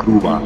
crua.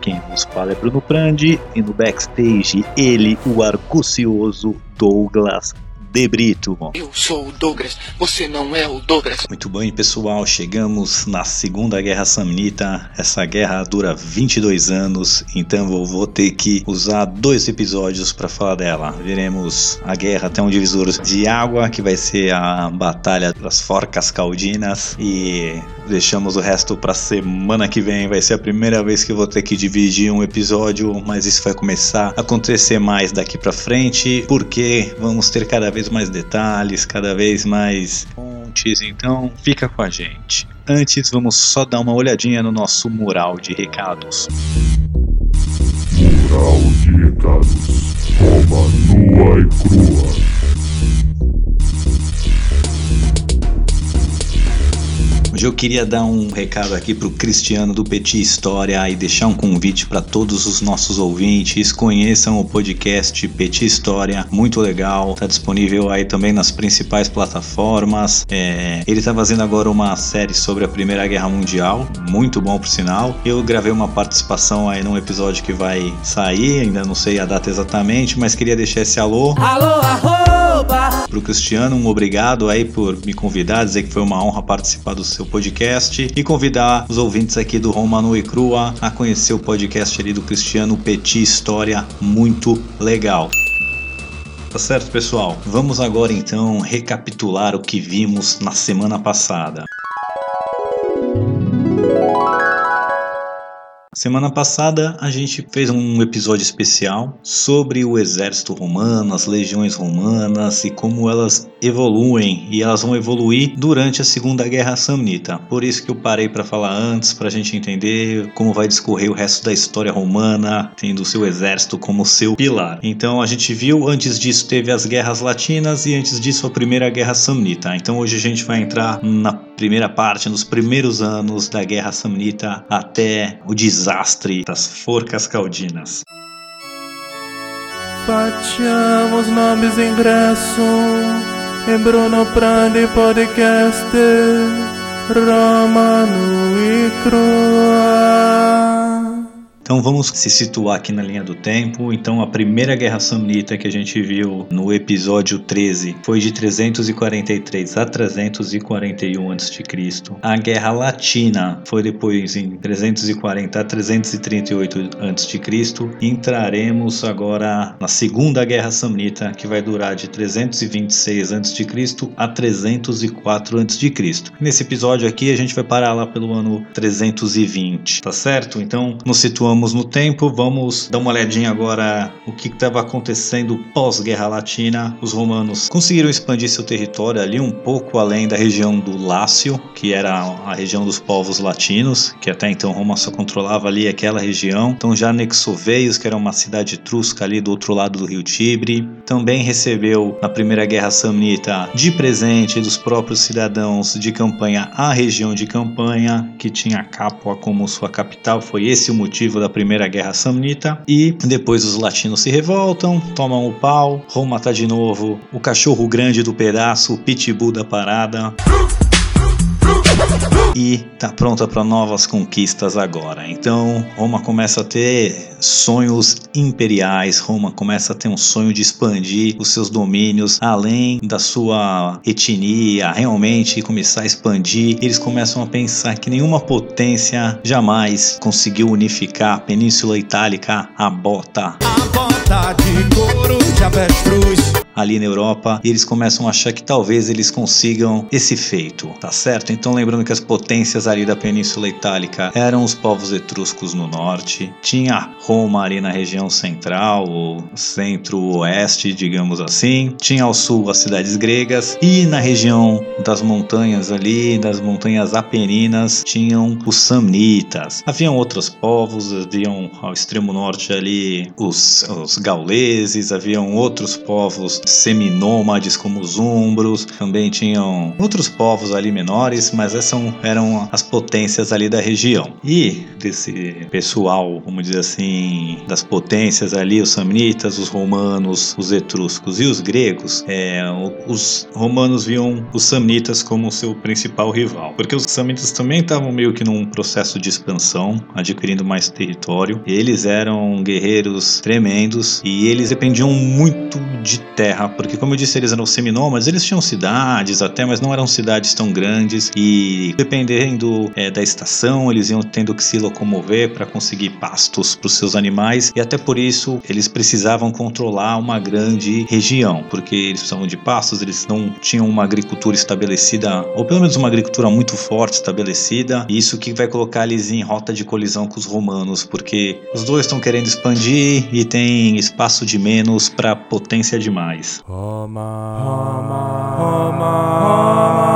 Quem nos fala é Bruno Prandi e no backstage ele, o argucioso Douglas de Brito. Eu sou o Douglas, você não é o Douglas. Muito bem, pessoal, chegamos na Segunda Guerra Samnita. Essa guerra dura 22 anos, então eu vou ter que usar dois episódios para falar dela. Veremos a guerra até um divisor de água, que vai ser a Batalha das Forcas Caldinas, e deixamos o resto para semana que vem. Vai ser a primeira vez que eu vou ter que dividir um episódio, mas isso vai começar a acontecer mais daqui para frente, porque vamos ter cada vez mais detalhes, cada vez mais fontes, então fica com a gente. Antes, vamos só dar uma olhadinha no nosso mural de recados. Mural de recados. Roma nua e crua. Hoje eu queria dar um recado aqui pro Cristiano do Petit História e deixar um convite para todos os nossos ouvintes. Conheçam o podcast Petit História, muito legal. Tá disponível aí também nas principais plataformas. É, ele tá fazendo agora uma série sobre a Primeira Guerra Mundial, muito bom por sinal. Eu gravei uma participação aí num episódio que vai sair, ainda não sei a data exatamente, mas queria deixar esse alô. Alô, arroba! Pro Cristiano, um obrigado aí por me convidar, dizer que foi uma honra participar do seu podcast e convidar os ouvintes aqui do Romano e Crua a conhecer o podcast ali do Cristiano Petit História, muito legal. Tá certo, pessoal? Vamos agora então recapitular o que vimos na semana passada. Semana passada a gente fez um episódio especial sobre o exército romano, as legiões romanas e como elas evoluem e elas vão evoluir durante a Segunda Guerra Samnita. Por isso que eu parei para falar antes para a gente entender como vai discorrer o resto da história romana, tendo o seu exército como seu pilar. Então a gente viu antes disso teve as guerras latinas e antes disso a Primeira Guerra Samnita. Então hoje a gente vai entrar na primeira parte, nos primeiros anos da Guerra Samnita até o desastre desastre das forcas caldinas. Facciamo nomes ingresso em Bruno Prandi Podcast Romano e Crua. Então vamos se situar aqui na linha do tempo. Então a primeira guerra samnita que a gente viu no episódio 13 foi de 343 a 341 a.C. A guerra latina foi depois em 340 a 338 a.C. Entraremos agora na segunda guerra samnita que vai durar de 326 a.C. a 304 a.C. Nesse episódio aqui a gente vai parar lá pelo ano 320, tá certo? Então nos situamos Vamos no tempo, vamos dar uma olhadinha agora o que estava acontecendo pós-guerra latina. Os romanos conseguiram expandir seu território ali um pouco além da região do Lácio, que era a região dos povos latinos, que até então Roma só controlava ali aquela região. Então já anexou Veios, que era uma cidade etrusca ali do outro lado do rio Tibre. Também recebeu na Primeira Guerra Samnita de presente dos próprios cidadãos de campanha a região de Campanha, que tinha Capua como sua capital. Foi esse o motivo da da Primeira Guerra Samnita. E depois os latinos se revoltam, tomam o pau, Roma tá de novo o cachorro grande do pedaço, o pitbull da parada e tá pronta para novas conquistas agora. Então, Roma começa a ter sonhos imperiais, Roma começa a ter um sonho de expandir os seus domínios além da sua etnia, realmente começar a expandir. Eles começam a pensar que nenhuma potência jamais conseguiu unificar a Península Itálica bota. A bota de couro de avestruz ali na Europa e eles começam a achar que talvez eles consigam esse feito, tá certo? Então lembrando que as potências ali da Península Itálica eram os povos etruscos no norte, tinha Roma ali na região central, ou centro-oeste, digamos assim, tinha ao sul as cidades gregas e na região das montanhas ali, das montanhas apeninas, tinham os samnitas. Haviam outros povos, haviam ao extremo norte ali os, os gauleses, haviam outros povos seminômades como os umbros, também tinham outros povos ali menores, mas essas eram as potências ali da região. E desse pessoal, vamos dizer assim, das potências ali, os samnitas, os romanos, os etruscos e os gregos, é, os romanos viam os samnitas como seu principal rival, porque os samnitas também estavam meio que num processo de expansão, adquirindo mais território. Eles eram guerreiros tremendos e eles dependiam muito de terra, porque como eu disse, eles eram seminômades, eles tinham cidades até, mas não eram cidades tão grandes e dependendo é, da estação, eles iam tendo que se locomover para conseguir pastos para os seus animais e até por isso eles precisavam controlar uma grande região, porque eles precisavam de pastos, eles não tinham uma agricultura estabelecida, ou pelo menos uma agricultura muito forte estabelecida, e isso que vai colocar eles em rota de colisão com os romanos, porque os dois estão querendo expandir e tem espaço de menos para potência demais. Roma, Roma, Roma, Roma.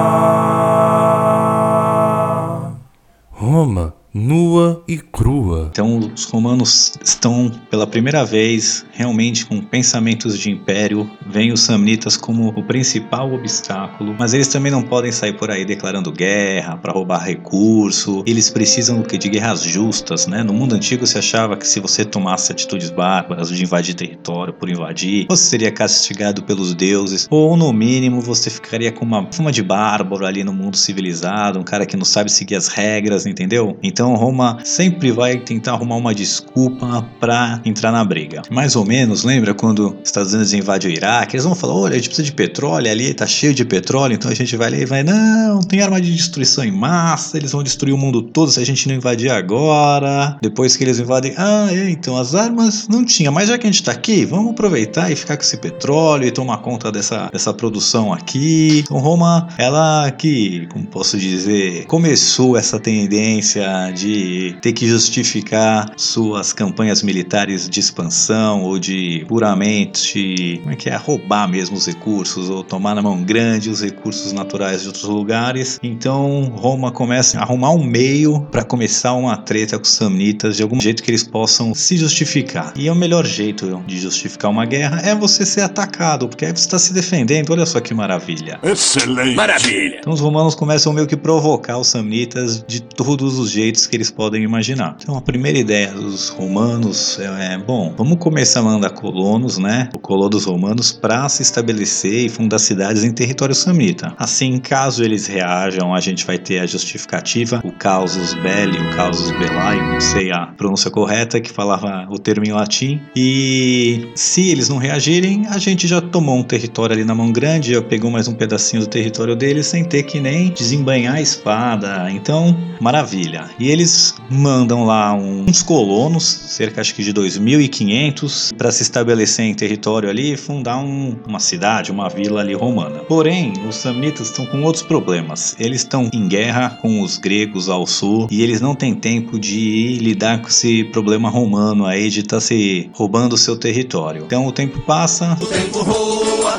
Roma nua e crua. Então os romanos estão pela primeira vez realmente com pensamentos de império, veem os samnitas como o principal obstáculo, mas eles também não podem sair por aí declarando guerra para roubar recurso. Eles precisam do que de guerras justas, né? No mundo antigo se achava que se você tomasse atitudes bárbaras de invadir território por invadir, você seria castigado pelos deuses, ou no mínimo você ficaria com uma fama de bárbaro ali no mundo civilizado, um cara que não sabe seguir as regras, entendeu? Então então Roma sempre vai tentar arrumar uma desculpa para entrar na briga. Mais ou menos, lembra quando os Estados Unidos invadem o Iraque? Eles vão falar: olha, a gente precisa de petróleo ali, tá cheio de petróleo, então a gente vai ali e vai, não, tem arma de destruição em massa, eles vão destruir o mundo todo se a gente não invadir agora. Depois que eles invadem, ah, é, então as armas não tinha, mas já que a gente tá aqui, vamos aproveitar e ficar com esse petróleo e tomar conta dessa, dessa produção aqui. Então Roma, ela que, como posso dizer, começou essa tendência de ter que justificar suas campanhas militares de expansão ou de puramente, como é que é, roubar mesmo os recursos ou tomar na mão grande os recursos naturais de outros lugares. Então Roma começa a arrumar um meio para começar uma treta com os samnitas de algum jeito que eles possam se justificar. E é o melhor jeito de justificar uma guerra é você ser atacado, porque aí você está se defendendo. Olha só que maravilha. Excelente. Maravilha. Então os romanos começam meio que provocar os samnitas de todos os jeitos que eles podem imaginar. Então a primeira ideia dos romanos é, é bom, vamos começar a mandar colonos, né, o colo dos romanos para se estabelecer e fundar cidades em território samnita. Assim, caso eles reajam, a gente vai ter a justificativa, o causus belli, o causus belli, não sei a pronúncia correta, que falava o termo em latim. E se eles não reagirem, a gente já tomou um território ali na mão grande, já pegou mais um pedacinho do território deles sem ter que nem desembanhar a espada. Então, maravilha. E eles mandam lá uns colonos, cerca acho que de 2.500, para se estabelecer em território ali e fundar um, uma cidade, uma vila ali romana. Porém, os samnitas estão com outros problemas. Eles estão em guerra com os gregos ao sul e eles não têm tempo de lidar com esse problema romano aí de estar tá se roubando o seu território. Então o tempo passa. O tempo voa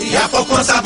e a poupança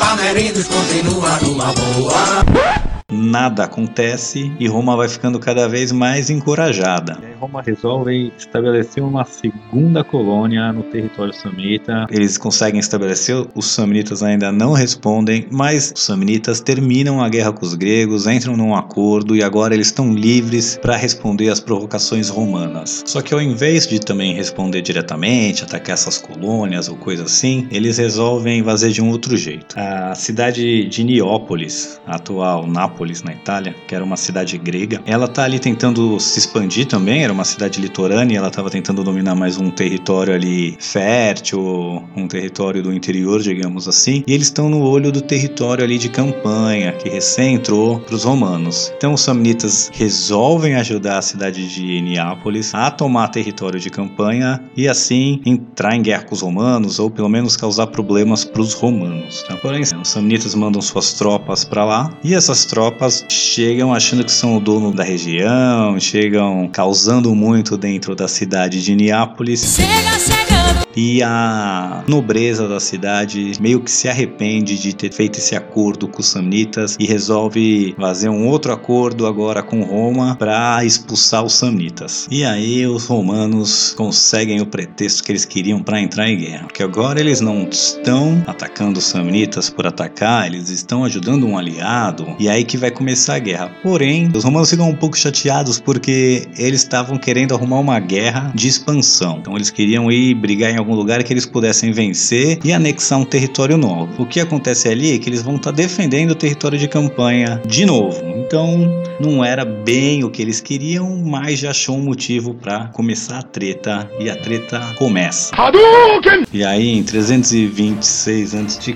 continua numa boa. Nada acontece e Roma vai ficando cada vez mais encorajada. Roma resolve estabelecer uma segunda colônia no território samnita. Eles conseguem estabelecer, os samnitas ainda não respondem, mas os samnitas terminam a guerra com os gregos, entram num acordo e agora eles estão livres para responder às provocações romanas. Só que ao invés de também responder diretamente, atacar essas colônias ou coisa assim, eles resolvem fazer de um outro jeito. A cidade de Niópolis, atual Nápoles, Nápoles, na Itália, que era uma cidade grega. Ela tá ali tentando se expandir também, era uma cidade litorânea, ela estava tentando dominar mais um território ali fértil, um território do interior, digamos assim. E eles estão no olho do território ali de campanha, que recém entrou para os romanos. Então os samnitas resolvem ajudar a cidade de Neápolis a tomar território de campanha e assim entrar em guerra com os romanos ou pelo menos causar problemas para os romanos. Tá? Porém, os samnitas mandam suas tropas para lá e essas tropas tropas chegam achando que são o dono da região, chegam causando muito dentro da cidade de Neápolis. Chega chegando. E a nobreza da cidade meio que se arrepende de ter feito esse acordo com os samnitas e resolve fazer um outro acordo agora com Roma para expulsar os samnitas. E aí os romanos conseguem o pretexto que eles queriam para entrar em guerra, porque agora eles não estão atacando os samnitas por atacar, eles estão ajudando um aliado e aí que vai começar a guerra. Porém, os romanos ficam um pouco chateados porque eles estavam querendo arrumar uma guerra de expansão. Então eles queriam ir brigar em algum lugar que eles pudessem vencer e anexar um território novo. O que acontece ali é que eles vão estar tá defendendo o território de campanha de novo. Então não era bem o que eles queriam, mas já achou um motivo para começar a treta e a treta começa. Hadouken! E aí em 326 a.C.,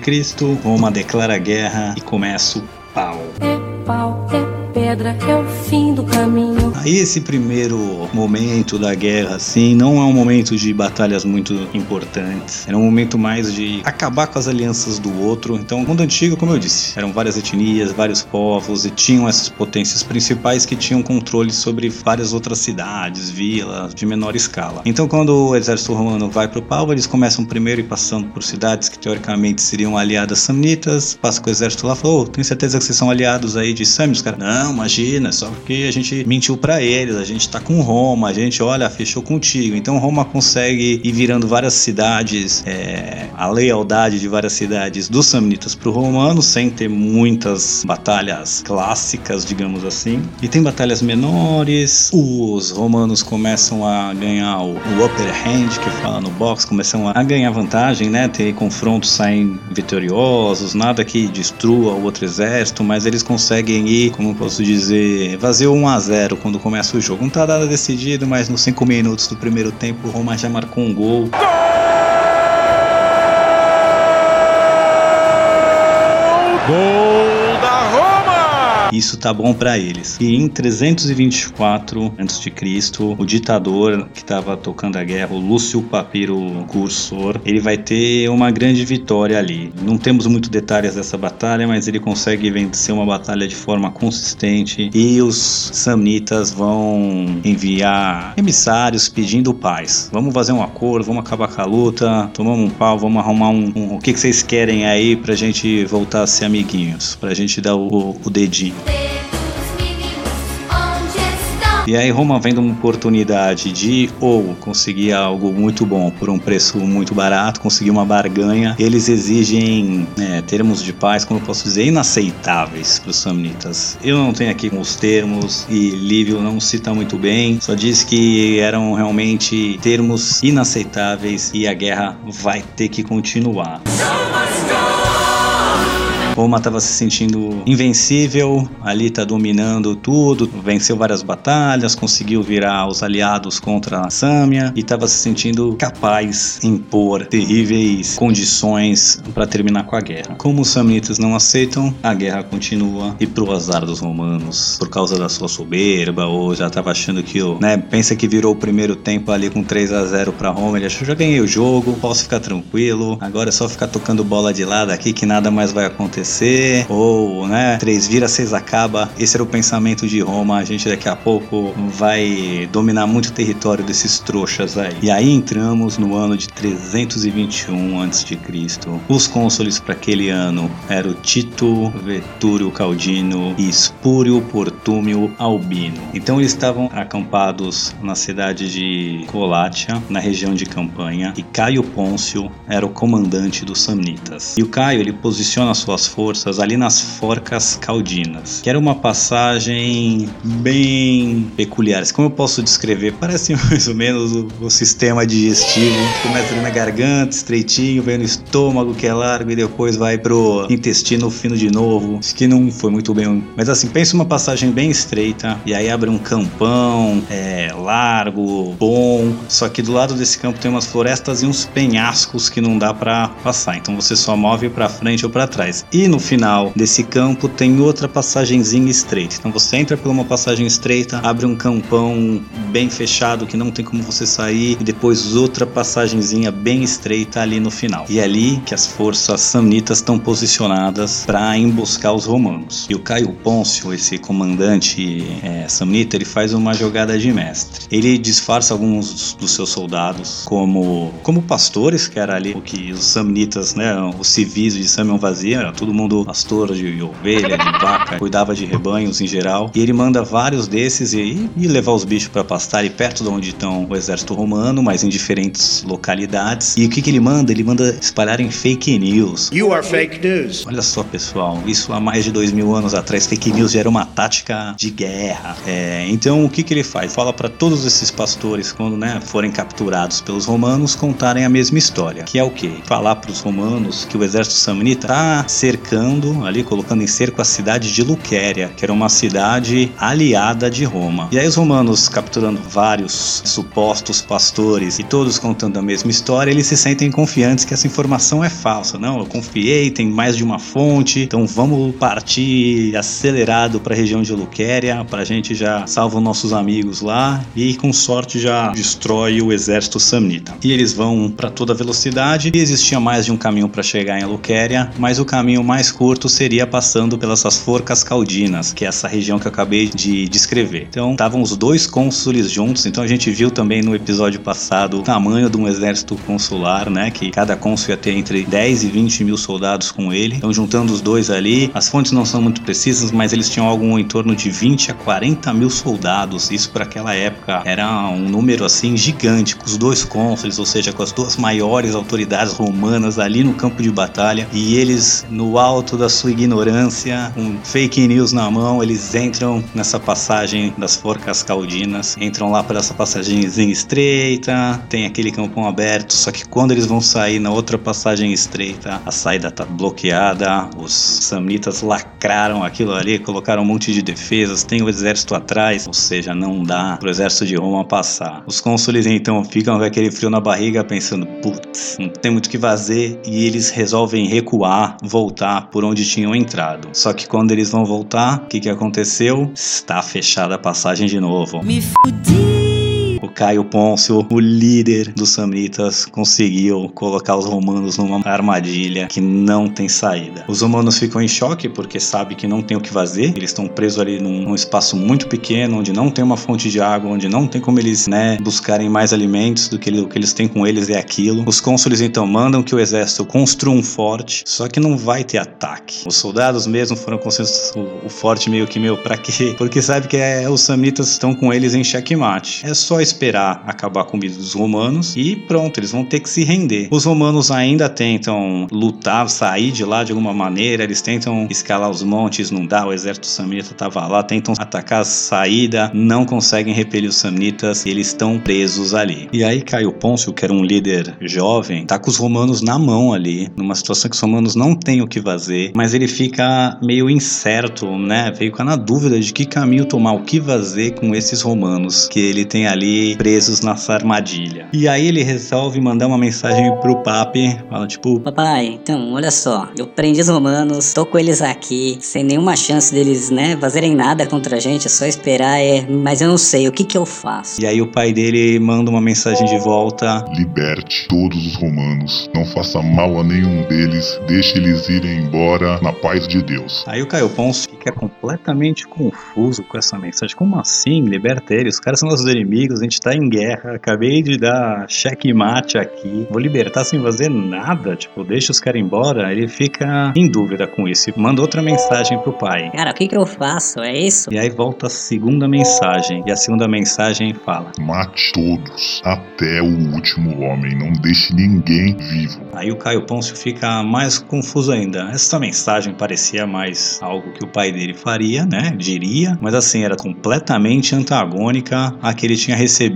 Roma declara guerra e começa o pau. Pau, é pedra é o fim do caminho. Aí esse primeiro momento da guerra, assim, não é um momento de batalhas muito importantes. Era um momento mais de acabar com as alianças do outro. Então, o mundo antigo, como eu disse, eram várias etnias, vários povos e tinham essas potências principais que tinham controle sobre várias outras cidades, vilas de menor escala. Então, quando o exército romano vai para o pau, eles começam primeiro e passando por cidades que teoricamente seriam aliadas samnitas, passa com o exército lá, falou, oh, tem certeza que vocês são aliados aí de Samios, cara? Não, não, imagina, só porque a gente mentiu para eles, a gente tá com Roma, a gente, olha, fechou contigo. Então Roma consegue ir virando várias cidades, é, a lealdade de várias cidades dos samnitas pro romano, sem ter muitas batalhas clássicas, digamos assim. E tem batalhas menores, os romanos começam a ganhar o, o upper hand, que fala no box, começam a ganhar vantagem, né? Ter confrontos, saem vitoriosos, nada que destrua o outro exército, mas eles conseguem ir, como posso dizer, vazio 1 a 0 quando começa o jogo. Não tá nada decidido, mas nos 5 minutos do primeiro tempo o Roma já marcou um gol. Gol! Isso tá bom para eles. E em 324 a.C., o ditador que estava tocando a guerra, o Lúcio Papiro Cursor, ele vai ter uma grande vitória ali. Não temos muitos detalhes dessa batalha, mas ele consegue vencer uma batalha de forma consistente e os samnitas vão enviar emissários pedindo paz. Vamos fazer um acordo, vamos acabar com a luta, tomamos um pau, vamos arrumar um, um o que, que vocês querem aí pra gente voltar a ser amiguinhos, pra gente dar o, o dedinho. E aí Roma vendo uma oportunidade de ou conseguir algo muito bom por um preço muito barato, conseguir uma barganha, eles exigem é, termos de paz, como eu posso dizer, inaceitáveis para os samnitas. Eu não tenho aqui os termos e Lívio não cita muito bem, só diz que eram realmente termos inaceitáveis e a guerra vai ter que continuar. Roma estava se sentindo invencível, ali está dominando tudo, venceu várias batalhas, conseguiu virar os aliados contra a Sâmia e estava se sentindo capaz de impor terríveis condições para terminar com a guerra. Como os samnitas não aceitam, a guerra continua e pro azar dos romanos, por causa da sua soberba ou já estava achando que né, pensa que virou o primeiro tempo ali com 3 a 0 para Roma, ele achou já ganhei o jogo, posso ficar tranquilo, agora é só ficar tocando bola de lado aqui que nada mais vai acontecer acontecer, ou, né, três vira, seis acaba. Esse era o pensamento de Roma. A gente daqui a pouco vai dominar muito o território desses trouxas aí. E aí entramos no ano de 321 a.C. Os cônsules para aquele ano eram Tito, Vetúrio Caldino e Espúrio Portúmio Albino. Então eles estavam acampados na cidade de Colátia, na região de campanha, e Caio Pôncio era o comandante dos Samnitas. E o Caio ele posiciona suas forças ali nas Forcas Caldinas, que era uma passagem bem peculiar. Como eu posso descrever? Parece mais ou menos o, o sistema digestivo. Começa ali na garganta, estreitinho, vem no estômago que é largo e depois vai pro intestino fino de novo. Acho que não foi muito bem. Mas assim, pensa uma passagem bem estreita e aí abre um campão é, largo, bom. Só que do lado desse campo tem umas florestas e uns penhascos que não dá para passar. Então você só move para frente ou para trás. E no final desse campo tem outra passagenzinha estreita. Então você entra por uma passagem estreita, abre um campão bem fechado que não tem como você sair e depois outra passagenzinha bem estreita ali no final. E é ali que as forças samnitas estão posicionadas para emboscar os romanos. E o Caio Pôncio, esse comandante é, samnita, ele faz uma jogada de mestre. Ele disfarça alguns dos seus soldados como como pastores, que era ali o que os samnitas, né, os civis de Samion vazia, era todo mundo pastor de ovelha, de vaca, cuidava de rebanhos em geral. E ele manda vários desses e, e levar os bichos para pastar ali perto de onde estão o exército romano, mas em diferentes localidades. E o que, que ele manda? Ele manda espalharem fake news. You are fake news. Olha só, pessoal, isso há mais de dois mil anos atrás, fake news já era uma tática de guerra. É, então, o que, que ele faz? Fala para todos esses pastores, quando né, forem capturados pelos romanos, contarem a mesma história, que é o que? Falar para os romanos que o exército samnita está cercando, ali colocando em cerco a cidade de Luquéria, que era uma cidade aliada de Roma. E aí os romanos, capturando vários supostos pastores e todos contando a mesma história, eles se sentem confiantes que essa informação é falsa. Não, eu confiei, tem mais de uma fonte, então vamos partir acelerado para a região de Luquéria, para a gente já salva os nossos amigos lá e com sorte já destrói o exército samnita. E eles vão para toda velocidade e existia mais de um caminho para chegar em Luquéria, mas o caminho mais curto seria passando pelas forcas caldinas, que é essa região que eu acabei de descrever. Então estavam os dois cônsules juntos, então a gente viu também no episódio passado o tamanho de um exército consular, né? Que cada cônsul ia ter entre 10 e 20 mil soldados com ele. Então juntando os dois ali, as fontes não são muito precisas, mas eles tinham algo em torno de 20 a 40 mil soldados. Isso para aquela época era um número assim gigante, com os dois cônsules, ou seja, com as duas maiores autoridades romanas ali no campo de batalha e eles no alto da sua ignorância, com fake news na mão, eles entram nessa passagem das forcas caldinas, entram lá por essa passagemzinha estreita, tem aquele campão aberto, só que quando eles vão sair na outra passagem estreita, a saída tá bloqueada, os samnitas lacraram aquilo ali, colocaram um monte de defesas, tem o exército atrás, ou seja, não dá pro exército de Roma passar. Os cônsules então ficam com aquele frio na barriga pensando, putz, não tem muito o que fazer e eles resolvem recuar, voltar por onde tinham entrado. Só que quando eles vão voltar, o que, que aconteceu? Está fechada a passagem de novo. Me fudi. Caio Pôncio, o líder dos Samnitas, conseguiu colocar os romanos numa armadilha que não tem saída. Os romanos ficam em choque porque sabem que não tem o que fazer. Eles estão presos ali num, num espaço muito pequeno, onde não tem uma fonte de água, onde não tem como eles, né, buscarem mais alimentos do que o que eles têm com eles é aquilo. Os cônsules então mandam que o exército construa um forte, só que não vai ter ataque. Os soldados mesmo foram construindo o, o forte meio que meu para quê? Porque sabe que é, os Samnitas estão com eles em checkmate. É só esperar acabar a comida dos romanos e pronto, eles vão ter que se render. Os romanos ainda tentam lutar, sair de lá de alguma maneira, eles tentam escalar os montes, não dá, o exército samnita tava lá, tentam atacar a saída, não conseguem repelir os samnitas eles estão presos ali. E aí Caio Pôncio, que era um líder jovem, tá com os romanos na mão ali, numa situação que os romanos não têm o que fazer, mas ele fica meio incerto, né? Fica na dúvida de que caminho tomar, o que fazer com esses romanos que ele tem ali presos nessa armadilha. E aí ele resolve mandar uma mensagem pro papi, fala tipo, Papai, então, olha só, eu prendi os romanos, tô com eles aqui, sem nenhuma chance deles, né, fazerem nada contra a gente, é só esperar, é, mas eu não sei, o que que eu faço? e aí o pai dele manda uma mensagem de volta, Liberte todos os romanos, não faça mal a nenhum deles, deixe eles irem embora na paz de Deus. Aí o Caio Pons fica completamente confuso com essa mensagem. Como assim? Liberta eles? Os caras são nossos inimigos, a gente tá em guerra. Acabei de dar checkmate aqui. Vou libertar sem fazer nada? Tipo, deixa os caras embora? Ele fica em dúvida com isso e manda outra mensagem pro pai. Cara, o que que eu faço? É isso? E aí volta a segunda mensagem. E a segunda mensagem fala: Mate todos, até o último homem, não deixe ninguém vivo. Aí o Caio Pôncio fica mais confuso ainda. Essa mensagem parecia mais algo que o pai dele faria, né? Diria, mas assim, era completamente antagônica à que ele tinha recebido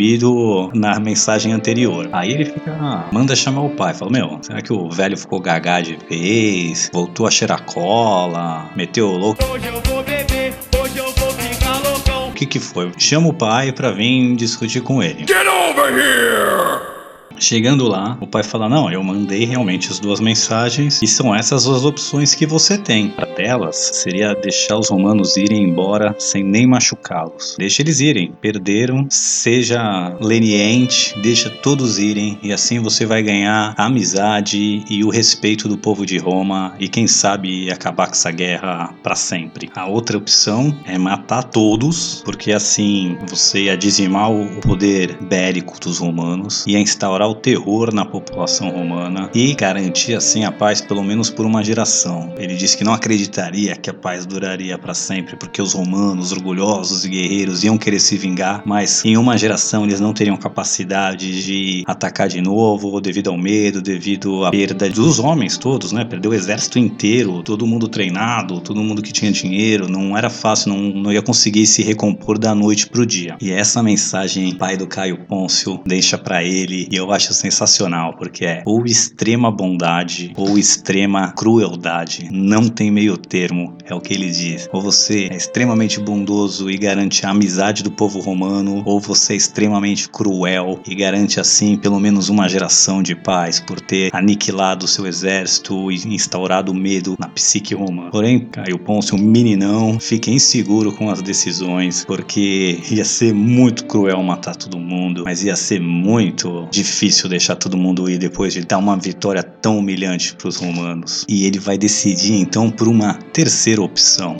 na mensagem anterior. Aí ele fica, ah, manda chamar o pai. Fala, meu, será que o velho ficou gagá de vez? Voltou a cheirar cola? Meteu o louco? Hoje eu vou beber, hoje eu vou ficar loucão. O que que foi? Chama o pai pra vir discutir com ele. Get over here! Chegando lá, o pai fala: Não, eu mandei realmente as duas mensagens e são essas as opções que você tem. Uma delas seria deixar os romanos irem embora sem nem machucá-los. Deixa eles irem. Perderam, seja leniente, deixa todos irem e assim você vai ganhar a amizade e o respeito do povo de Roma e quem sabe acabar com essa guerra para sempre. A outra opção é matar todos, porque assim você ia dizimar o poder bélico dos romanos, ia instaurar o terror na população romana e garantir assim a paz pelo menos por uma geração. Ele disse que não acreditaria que a paz duraria para sempre, porque os romanos, orgulhosos e guerreiros, iam querer se vingar, mas em uma geração eles não teriam capacidade de atacar de novo, devido ao medo, devido à perda dos homens todos, né? Perdeu o exército inteiro, todo mundo treinado, todo mundo que tinha dinheiro, não era fácil, não, não ia conseguir se recompor da noite pro dia. E essa mensagem, pai do Caio Pôncio, deixa para ele, e eu acho sensacional, porque é ou extrema bondade ou extrema crueldade. Não tem meio termo, é o que ele diz. Ou você é extremamente bondoso e garante a amizade do povo romano, ou você é extremamente cruel e garante assim pelo menos uma geração de paz por ter aniquilado seu exército e instaurado medo na psique romana. Porém, Caio Pôncio, meninão, fica inseguro com as decisões, porque ia ser muito cruel matar todo mundo, mas ia ser muito difícil deixar todo mundo ir depois de dar uma vitória tão humilhante para os romanos. E ele vai decidir então por uma terceira opção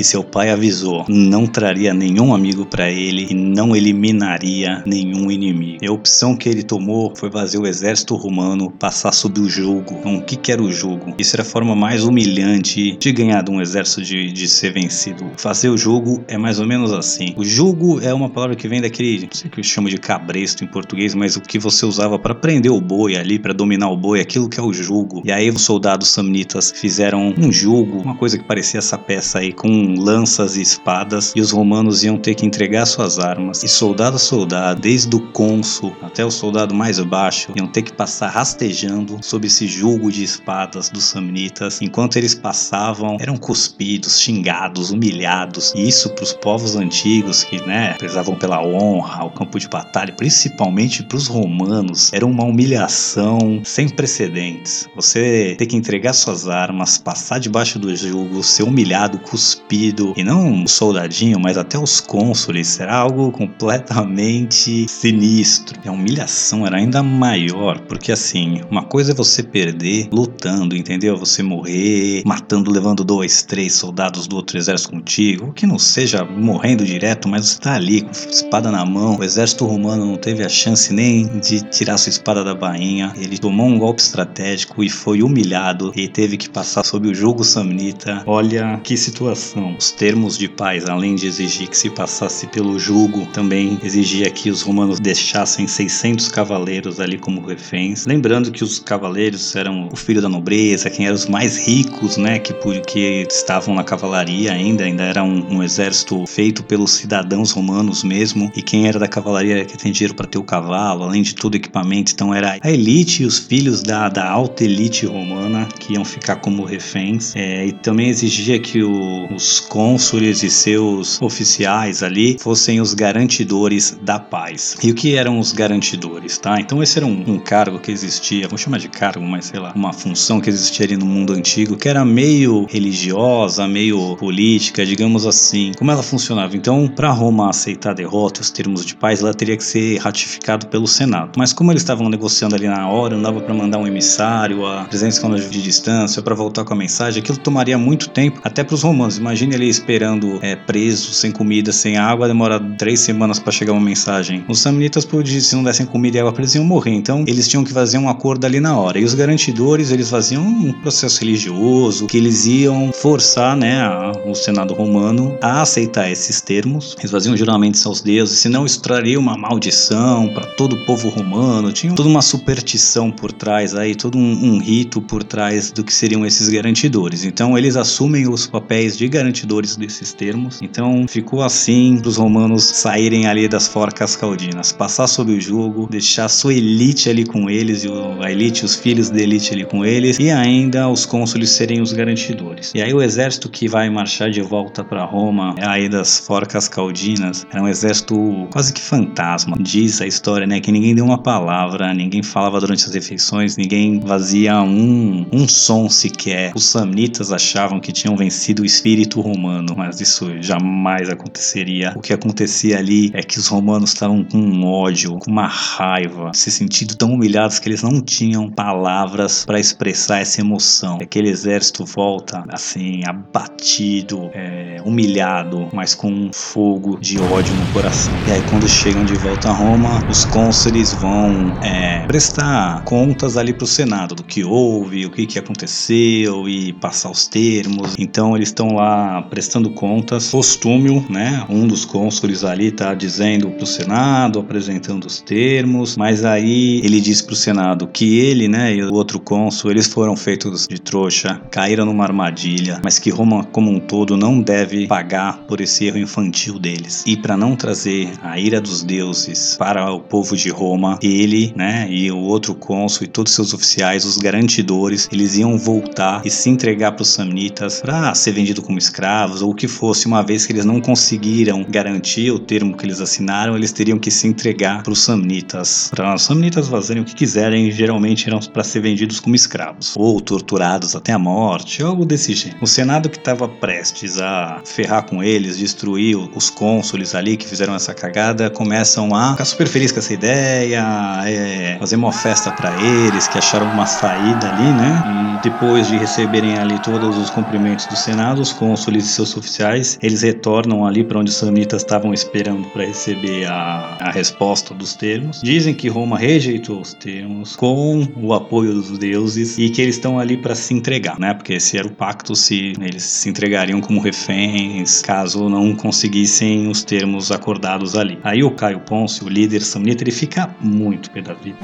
que seu pai avisou, não traria nenhum amigo para ele e não eliminaria nenhum inimigo. E a opção que ele tomou foi fazer o exército romano passar sob o jugo. Então, o que, que era o jugo? Isso era a forma mais humilhante de ganhar de um exército de, de ser vencido. Fazer o jugo é mais ou menos assim. O jugo é uma palavra que vem daquele, não sei que eu chamo de cabresto em português, mas o que você usava para prender o boi ali, para dominar o boi, aquilo que é o jugo. E aí os soldados samnitas fizeram um jugo, uma coisa que parecia essa peça aí, com lanças e espadas, e os romanos iam ter que entregar suas armas. E soldado a soldado, desde o cônsul até o soldado mais baixo, iam ter que passar rastejando sob esse jugo de espadas dos samnitas. Enquanto eles passavam, eram cuspidos, xingados, humilhados. E isso para os povos antigos que, né, prezavam pela honra, o campo de batalha, principalmente para os romanos, era uma humilhação sem precedentes. Você ter que entregar suas armas, passar debaixo do jugo, ser humilhado, cuspido e não um soldadinho, mas até os cônsules, será algo completamente sinistro. E a humilhação era ainda maior, porque assim, uma coisa é você perder lutando, entendeu? Você morrer, matando, levando dois, três soldados do outro exército contigo, que não seja morrendo direto, mas você tá ali com espada na mão. O exército romano não teve a chance nem de tirar sua espada da bainha. Ele tomou um golpe estratégico e foi humilhado e teve que passar sob o jugo samnita. Olha que situação. Os termos de paz, além de exigir que se passasse pelo jugo, também exigia que os romanos deixassem 600 cavaleiros ali como reféns. Lembrando que os cavaleiros eram o filho da nobreza, quem eram os mais ricos, né, que, que estavam na cavalaria ainda, ainda era um, um exército feito pelos cidadãos romanos mesmo, e quem era da cavalaria que tinha dinheiro para ter o cavalo, além de todo o equipamento. Então era a elite e os filhos da, da alta elite romana que iam ficar como reféns. É, e também exigia que o, os cônsules e seus oficiais ali fossem os garantidores da paz. E o que eram os garantidores, tá? Então esse era um, um cargo que existia, vou chamar de cargo, mas sei lá, uma função que existia ali no mundo antigo, que era meio religiosa, meio política, digamos assim. Como ela funcionava? Então, para Roma aceitar a derrota, os termos de paz, ela teria que ser ratificado pelo Senado. Mas como eles estavam negociando ali na hora, não dava para mandar um emissário a 300 km de distância para voltar com a mensagem, aquilo tomaria muito tempo, até para os romanos. Imagine Imagine ele esperando é, preso, sem comida, sem água, demora três semanas para chegar uma mensagem. Os samnitas, se não dessem comida e água eles, iam morrer. Então, eles tinham que fazer um acordo ali na hora. E os garantidores, eles faziam um processo religioso, que eles iam forçar, né, a, o Senado romano a aceitar esses termos. Eles faziam juramentos aos deuses, senão isso traria uma maldição para todo o povo romano. Tinha toda uma superstição por trás aí, todo um, um rito por trás do que seriam esses garantidores. Então, eles assumem os papéis de garantidores garantidores desses termos. Então ficou assim os romanos saírem ali das forcas caldinas, passar sob o jugo, deixar sua elite ali com eles, e a elite, os filhos da elite ali com eles, e ainda os cônsules serem os garantidores. E aí o exército que vai marchar de volta para Roma, aí das forcas caldinas, era um exército quase que fantasma. Diz a história, né, que ninguém deu uma palavra, ninguém falava durante as refeições, ninguém vazia um, um som sequer. Os samnitas achavam que tinham vencido o espírito romano, mas isso jamais aconteceria. O que acontecia ali é que os romanos estavam com um ódio, com uma raiva, se sentindo tão humilhados que eles não tinham palavras para expressar essa emoção. Aquele exército volta assim, abatido, é, humilhado, mas com um fogo de ódio no coração. E aí, quando chegam de volta a Roma, os cônsules vão é, prestar contas ali para o Senado do que houve, o que, que aconteceu e passar os termos. Então, eles estão lá prestando contas. Postúmio, né? Um dos cônsules ali tá dizendo para o Senado, apresentando os termos, mas aí ele diz para o Senado que ele, né, e o outro cônsul, eles foram feitos de trouxa, caíram numa armadilha, mas que Roma como um todo não deve pagar por esse erro infantil deles. E para não trazer a ira dos deuses para o povo de Roma, ele, né, e o outro cônsul e todos seus oficiais, os garantidores, eles iam voltar e se entregar para os samnitas para ser vendido como escravos ou o que fosse, uma vez que eles não conseguiram garantir o termo que eles assinaram, eles teriam que se entregar para os samnitas, para os samnitas fazerem o que quiserem, geralmente eram para ser vendidos como escravos ou torturados até a morte, algo desse gênero. O Senado que estava prestes a ferrar com eles, destruir os cônsules ali que fizeram essa cagada, começam a ficar super felizes com essa ideia, é, fazer uma festa para eles, que acharam uma saída ali, né? E depois de receberem ali todos os cumprimentos do Senado, os cônsules e seus oficiais, eles retornam ali para onde os samitas estavam esperando para receber a, a resposta dos termos. Dizem que Roma rejeitou os termos com o apoio dos deuses e que eles estão ali para se entregar, né? Porque esse era o pacto se eles se entregariam como reféns caso não conseguissem os termos acordados ali. Aí o Caio Ponce, o líder samnita, ele fica muito pé da vida.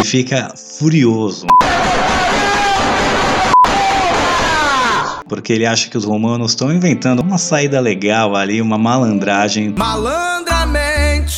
E fica furioso. Porque ele acha que os romanos estão inventando uma saída legal ali, uma malandragem Malandramente.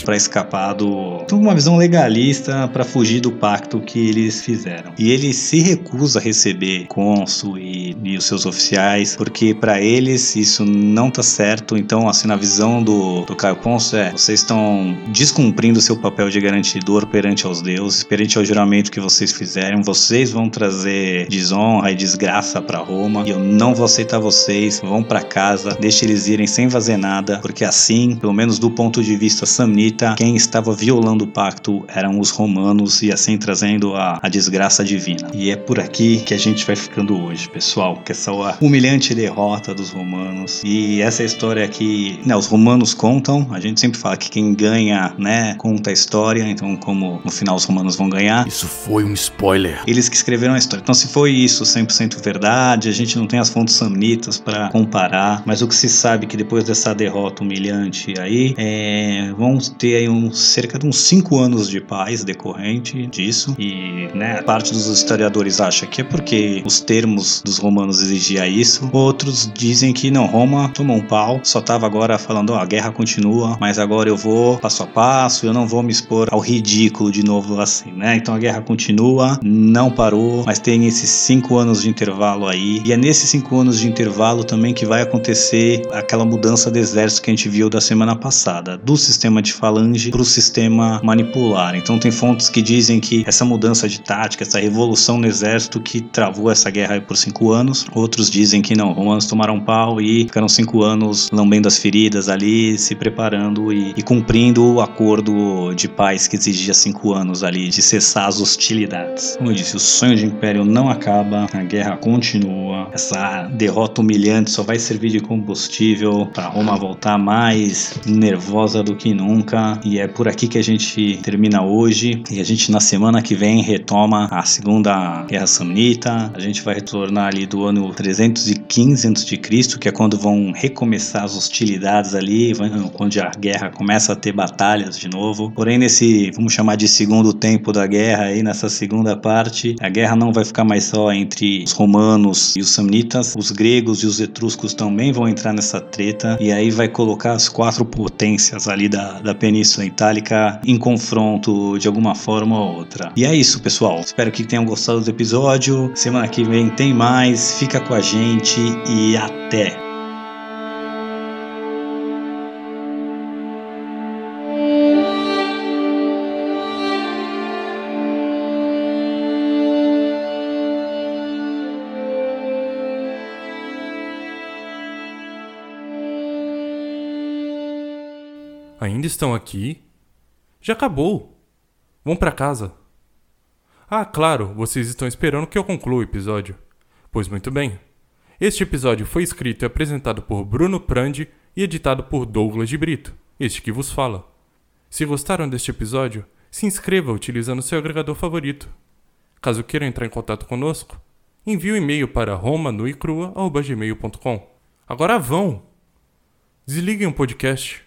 Para escapar do de uma visão legalista para fugir do pacto que eles fizeram. E ele se recusa a receber cônsul e, e os seus oficiais, porque para eles isso não tá certo. Então, assim, na visão do, do Caio Ponço é, vocês estão descumprindo seu papel de garantidor perante aos deuses, perante ao juramento que vocês fizeram. Vocês vão trazer desonra e desgraça para Roma, e eu não vou aceitar vocês. Vão para casa, deixe eles irem sem fazer nada, porque assim, pelo menos do ponto de vista samnita, quem estava violando o pacto eram os romanos e assim trazendo a, a desgraça divina. E é por aqui que a gente vai ficando hoje, pessoal, que essa humilhante derrota dos romanos e essa história aqui, né, os romanos contam, a gente sempre fala que quem ganha, né, conta a história, então como no final os romanos vão ganhar, Isso foi um spoiler. eles que escreveram a história. Então, se foi isso 100% verdade, a gente não tem as fontes samnitas para comparar, mas o que se sabe é que depois dessa derrota humilhante aí, é, vão ter aí uns, cerca de uns 5 anos de paz decorrente disso, e né, parte dos historiadores acha que é porque os termos dos romanos exigia isso, outros dizem que não, Roma tomou um pau, só tava agora falando, ó, a guerra continua, mas agora eu vou passo a passo, eu não vou me expor ao ridículo de novo assim, né? Então a guerra continua, não parou, mas tem esses cinco anos de intervalo aí, e é nesses cinco anos de intervalo também que vai acontecer aquela mudança do exército que a gente viu da semana passada, do sistema de falange para o sistema manipular. Então tem fontes que dizem que essa mudança de tática, essa revolução no exército que travou essa guerra por cinco anos, outros dizem que não, romanos tomaram pau e ficaram cinco anos lambendo as feridas ali, se preparando e, e cumprindo o acordo de paz que exigia cinco anos ali de cessar as hostilidades. Como eu disse, o sonho de império não acaba, a guerra continua, essa derrota humilhante só vai servir de combustível para Roma voltar mais nervosa do que nunca. E é por aqui que a gente termina hoje e a gente na semana que vem retoma a segunda guerra samnita. A gente vai retornar ali do ano 300 e 15 a.C., que é quando vão recomeçar as hostilidades ali, quando a guerra começa a ter batalhas de novo. Porém, nesse, vamos chamar de segundo tempo da guerra aí, nessa segunda parte, a guerra não vai ficar mais só entre os romanos e os samnitas, os gregos e os etruscos também vão entrar nessa treta, e aí vai colocar as quatro potências ali da, da Península Itálica em confronto de alguma forma ou outra. E é isso, pessoal. Espero que tenham gostado do episódio. Semana que vem tem mais. Fica com a gente e até! Ainda estão aqui? Já acabou. Vão para casa. Ah, claro, vocês estão esperando que eu conclua o episódio. Pois muito bem. Este episódio foi escrito e apresentado por Bruno Prandi e editado por Douglas de Brito, este que vos fala. Se gostaram deste episódio, se inscreva utilizando seu agregador favorito. Caso queiram entrar em contato conosco, envie o um e-mail para romanuicrua.gmail.com. Agora vão! Desliguem o podcast